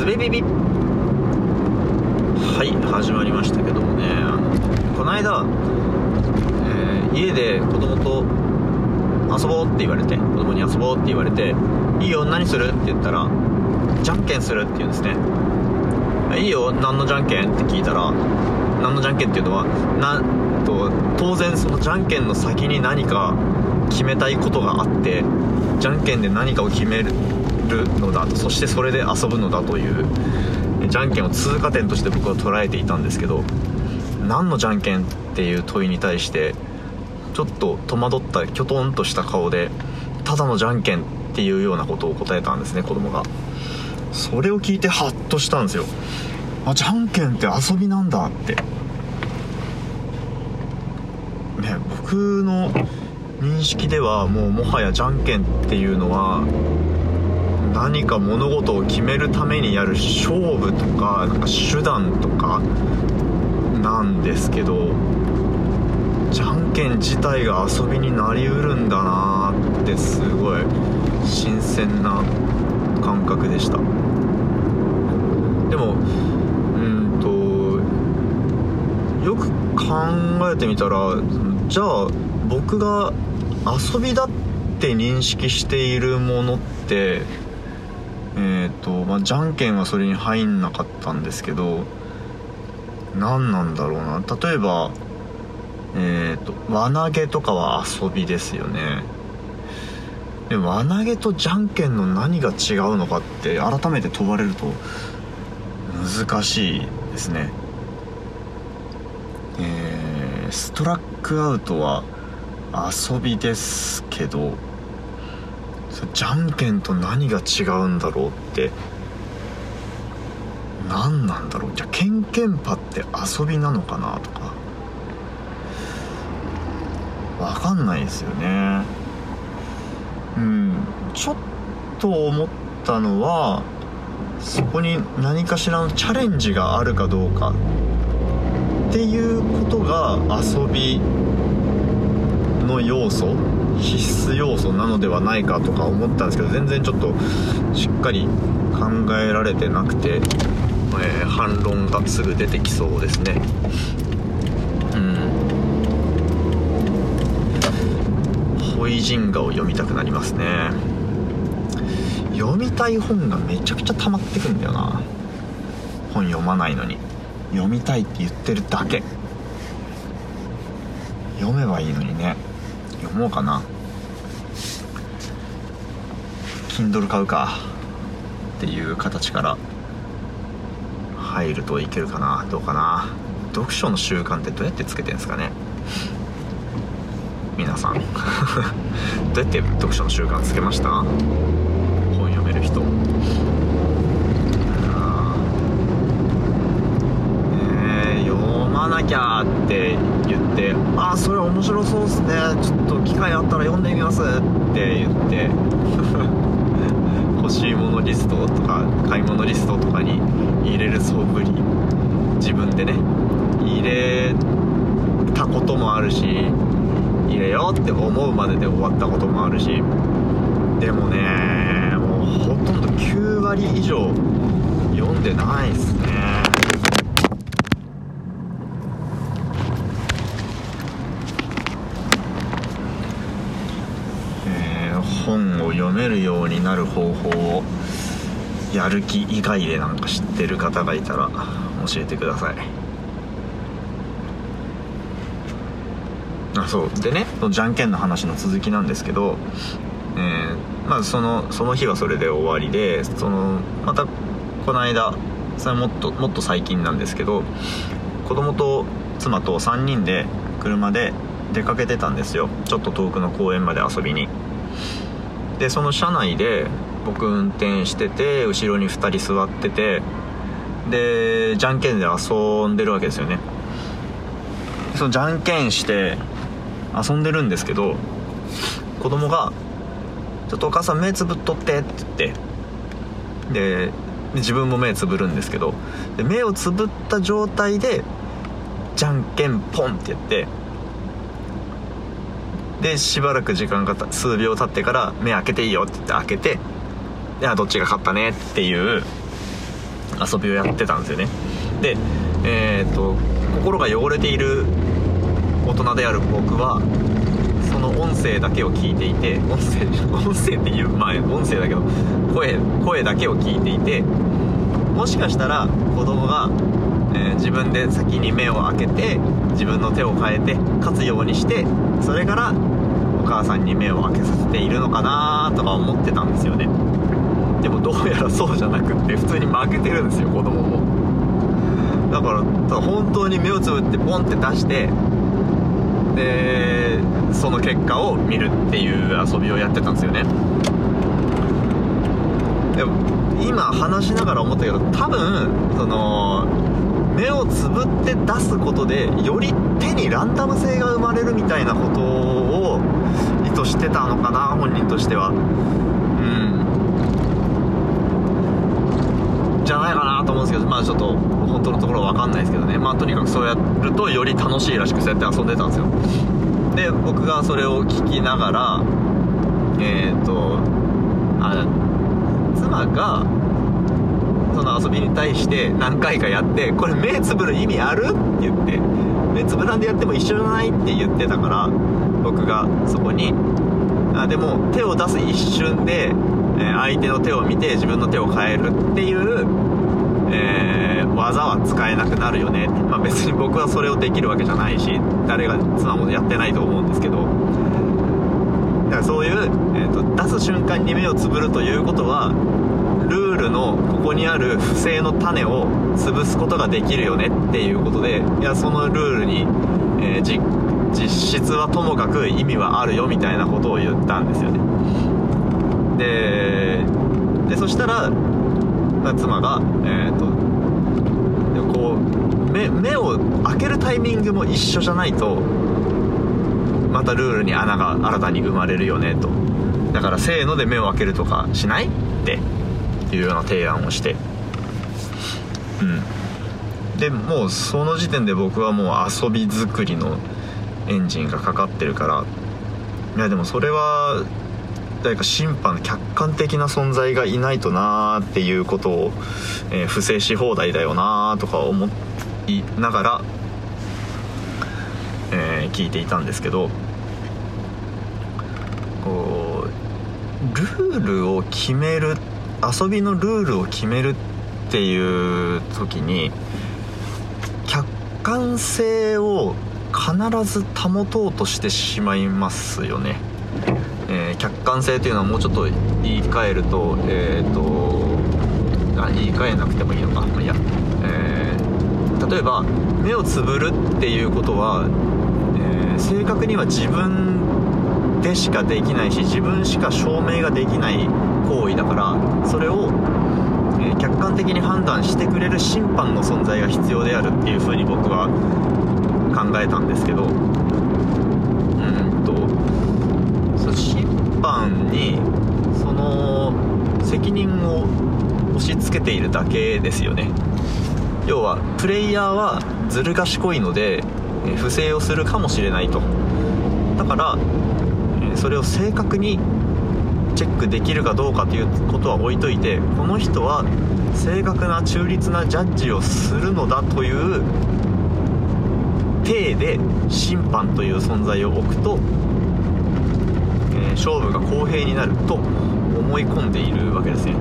すべビビ。はい始まりましたけどもね。あのこの間、えー家で子供と遊ぼうって言われて子供に遊ぼうって言われていいよ何する？って言ったらじゃんけんするって言うんですねいいよ何のじゃんけん？って聞いたら何のじゃんけん？っていうのはなと当然そのじゃんけんの先に何か決めたいことがあってじゃんけんで何かを決めるのだとそしてそれで遊ぶのだというじゃんけんを通過点として僕は捉えていたんですけど何のじゃんけんっていう問いに対してちょっと戸惑ったきょとんとした顔でただのじゃんけんっていうようなことを答えたんですね子供が。それを聞いてハッとしたんですよ。あじゃんけんって遊びなんだって。ね僕の認識ではもうもはやじゃんけんっていうのは何か物事を決めるためにやる勝負とかなんか手段とかなんですけどじゃんけん自体が遊びになりうるんだなーってすごい新鮮な感覚でした。でもうんとよく考えてみたらじゃあ僕が遊びだって認識しているものってえっ、とまあじゃんけんはそれに入んなかったんですけど何なんだろうな。例えばえっ、と輪投げとかは遊びですよね。で輪投げとじゃんけんの何が違うのかって改めて問われると難しいですね。えーストラックアウトは遊びですけどじゃんけんと何が違うんだろうって。何なんだろう。じゃあケンケンパって遊びなのかなとか。分かんないですよね。うん。ちょっと思ったのはそこに何かしらのチャレンジがあるかどうかっていうことが遊びの要素必須要素なのではないかとか思ったんですけど全然ちょっとしっかり考えられてなくて、えー反論がすぐ出てきそうですね。うん。ホイジンガを読みたくなりますね。読みたい本がめちゃくちゃ溜まってくんだよな。本読まないのに。読みたいって言ってるだけ。読めばいいのにね。読もうかな。Kindle 買うか。っていう形から。入るといけるかな。どうかな。読書の習慣ってどうやってつけてんですかね。皆さん。どうやって読書の習慣つけました？本読める人あーねえ読まなきゃって言って「あそれ面白そうっすね。ちょっと機会あったら読んでみます」って言って 欲しいものリストとか買い物リストとかに入れる素振り。自分でね入れたこともあるし入れようって思うまでで終わったこともあるし。でもねもうほとんど9割以上読んでないっすねえー本を読めるようになる方法をやる気以外でなんか知ってる方がいたら教えてください。あそう。でねそのじゃんけんの話の続きなんですけど、えーまあそのその日はそれで終わりでそのまたこの間それもっともっと最近なんですけど子供と妻と3人で車で出かけてたんですよ。ちょっと遠くの公園まで遊びに。でその車内で僕運転してて後ろに2人座っててでじゃんけんで遊んでるわけですよね。そのじゃんけんして遊んでるんですけど子供が「ちょっとお母さん目つぶっとって」って言ってで自分も目つぶるんですけどで目をつぶった状態でじゃんけんポンってやってでしばらく時間がた数秒経ってから目開けていいよって言って開けてであどっちが勝ったね？っていう遊びをやってたんですよね。でえー、っと心が汚れている大人である僕はその音声だけを聞いていて音声 音声っていうまあ音声だけど声声だけを聞いていてもしかしたら子供が、えー、自分で先に目を開けて自分の手を変えて勝つようにしてそれからお母さんに目を開けさせているのかなとか思ってたんですよね。でもどうやらそうじゃなくって普通に負けてるんですよ子供も。だから本当に目をつぶってポンって出してでその結果を見るっていう遊びをやってたんですよね。でも今話しながら思ったけど多分その目をつぶって出すことでより手にランダム性が生まれるみたいなことを意図してたのかな本人としては。うん。じゃないかなと思うんですけどまあちょっと本当のところは分かんないですけどね。まあとにかくそうやるとより楽しいらしくそうやって遊んでたんですよ。で僕がそれを聞きながらえっ、ー、とあ妻がその遊びに対して何回かやってこれ目つぶる意味ある？って言って目つぶらんでやっても一緒じゃない？って言ってたから僕がそこに。あでも手を出す一瞬で、え相手の手を見て自分の手を変えるっていう、えー、技は使えなくなるよね。まあ、別に僕はそれをできるわけじゃないし誰が妻もやってないと思うんですけど。だからそういう、えーと、出す瞬間に目をつぶるということはルールのここにある不正の種を潰すことができるよねっていうことでいやそのルールに、えー、実質はともかく意味はあるよみたいなことを言ったんですよね。ででそしたら妻がえっ、ー、とこう目目を開けるタイミングも一緒じゃないとまたルールに穴が新たに生まれるよねと。だからせーので目を開けるとかしないって。いうような提案をして。うん。でもうその時点で僕はもう遊び作りのエンジンがかかってるから。いやでもそれは誰か審判客観的な存在がいないとなーっていうことを、えー、不正し放題だよなーとか思いながら、えー、聞いていたんですけど。こうルールを決める遊びのルールを決めるっていう時に客観性を必ず保とうとしてしまいますよね、えー、客観性というのはもうちょっと言い換えるとえっ、ー、とあ言い換えなくてもいいのか。まあいや、えー、例えば目をつぶるっていうことは、え正確には自分でしかできないし自分しか証明ができない行為だからそれをえ客観的に判断してくれる審判の存在が必要であるっていうふうに僕は考えたんですけどうんとその審判にその責任を押し付けているだけですよね。要はプレイヤーはずる賢いので不正をするかもしれないと。だからそれを正確にチェックできるかどうかということは置いといてこの人は正確な中立なジャッジをするのだという体で審判という存在を置くと、えー、勝負が公平になると思い込んでいるわけですね、う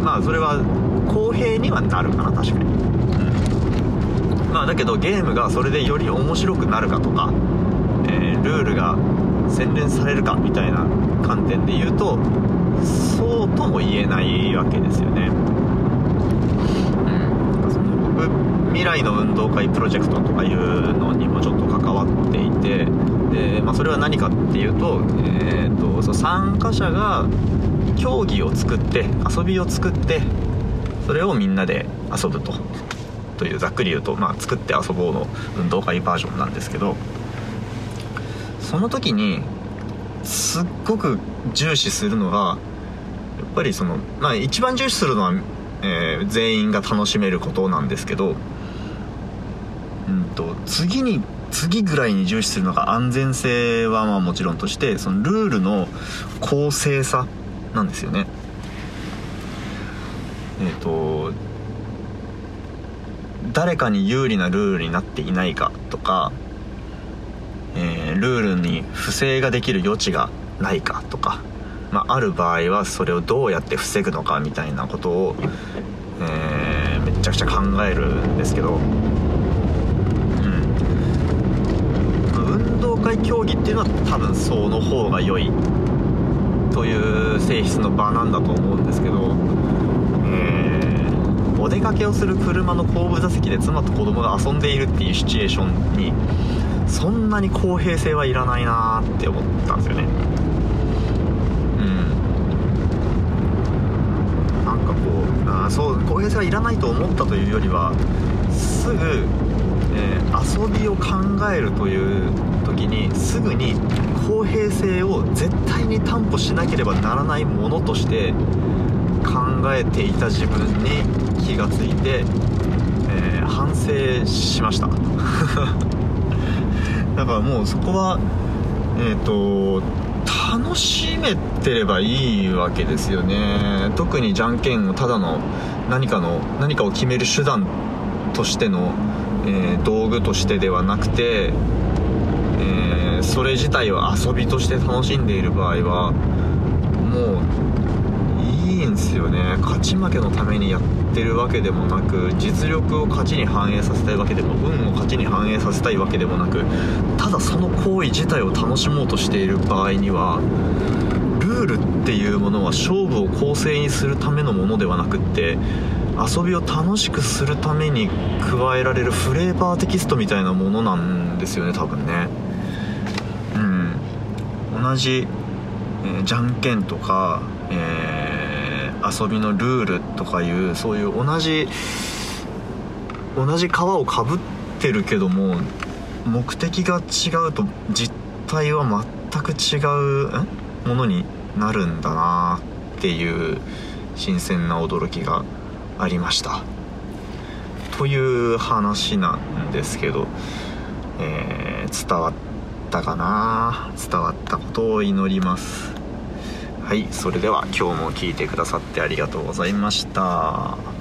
ん、まあそれは公平にはなるかな確かに、うん、まあだけどゲームがそれでより面白くなるかとか、えー、ルールが洗練されるかみたいな観点で言うとそうとも言えないわけですよね。未来の運動会プロジェクトとかいうのにもちょっと関わっていてで、まあ、それは何かっていうと,、えーと、そ参加者が競技を作って遊びを作ってそれをみんなで遊ぶと。というざっくり言うと、まあ、作って遊ぼうの運動会バージョンなんですけどその時にすっごく重視するのがやっぱりその、まあ、一番重視するのは、えー、全員が楽しめることなんですけどうんと次に次ぐらいに重視するのが安全性はまあもちろんとしてそのルールの公正さなんですよね。えっ、と誰かに有利なルールになっていないかとか、えー、ルールに不正ができる余地がないかとか、まあ、ある場合はそれをどうやって防ぐのかみたいなことを、えー、めちゃくちゃ考えるんですけど、うん、運動会競技っていうのは多分その方が良いという性質の場なんだと思うんですけど、え、お出かけをする車の後部座席で妻と子供が遊んでいるっていうシチュエーションにそんなに公平性はいらないなって思ったんですよね。うん。なんかこうあそう公平性はいらないと思ったというよりはすぐ、えー、遊びを考えるという時にすぐに公平性を絶対に担保しなければならないものとして考えていた自分に気がついて、えー、反省しましただからもうそこはえっ、ー、と楽しめてればいいわけですよね。特にじゃんけんをただの何かの何かを決める手段としての、えー、道具としてではなくてえー、それ自体を遊びとして楽しんでいる場合はもういいんですよね。勝ち負けのためにやってるわけでもなく実力を勝ちに反映させたいわけでも運を勝ちに反映させたいわけでもなくただその行為自体を楽しもうとしている場合にはルールっていうものは勝負を公正にするためのものではなくって遊びを楽しくするために加えられるフレーバーテキストみたいなものなんですよね多分ね。うん。同じ、え、じゃんけんとか、えー、遊びのルールとかいうそういう同じ同じ皮をかぶってるけども目的が違うと実態は全く違うものになるんだなっていう新鮮な驚きがありました。という話なんですけど、えー、伝わったかな？伝わったことを祈ります。はいそれでは今日も聴いてくださってありがとうございました。